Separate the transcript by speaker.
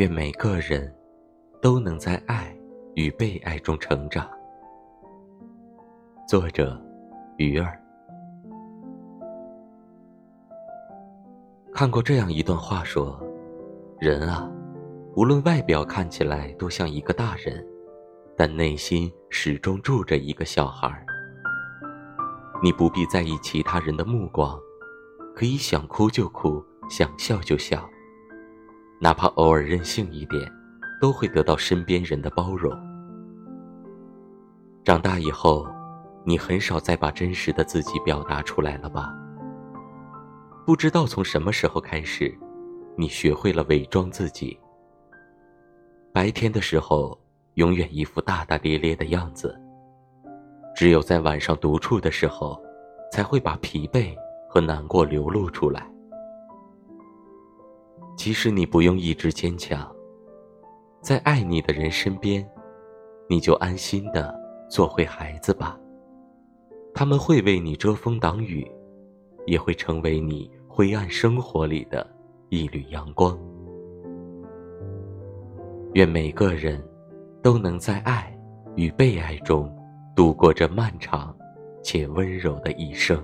Speaker 1: 愿每个人都能在爱与被爱中成长。作者：鱼儿。看过这样一段话，说：人啊，无论外表看起来都像一个大人，但内心始终住着一个小孩。你不必在意其他人的目光，可以想哭就哭，想笑就笑。哪怕偶尔任性一点，都会得到身边人的包容。长大以后，你很少再把真实的自己表达出来了吧？不知道从什么时候开始，你学会了伪装自己。白天的时候，永远一副大大咧咧的样子。只有在晚上独处的时候，才会把疲惫和难过流露出来。其实你不用一直坚强，在爱你的人身边，你就安心的做回孩子吧。他们会为你遮风挡雨，也会成为你灰暗生活里的一缕阳光。愿每个人都能在爱与被爱中度过这漫长且温柔的一生。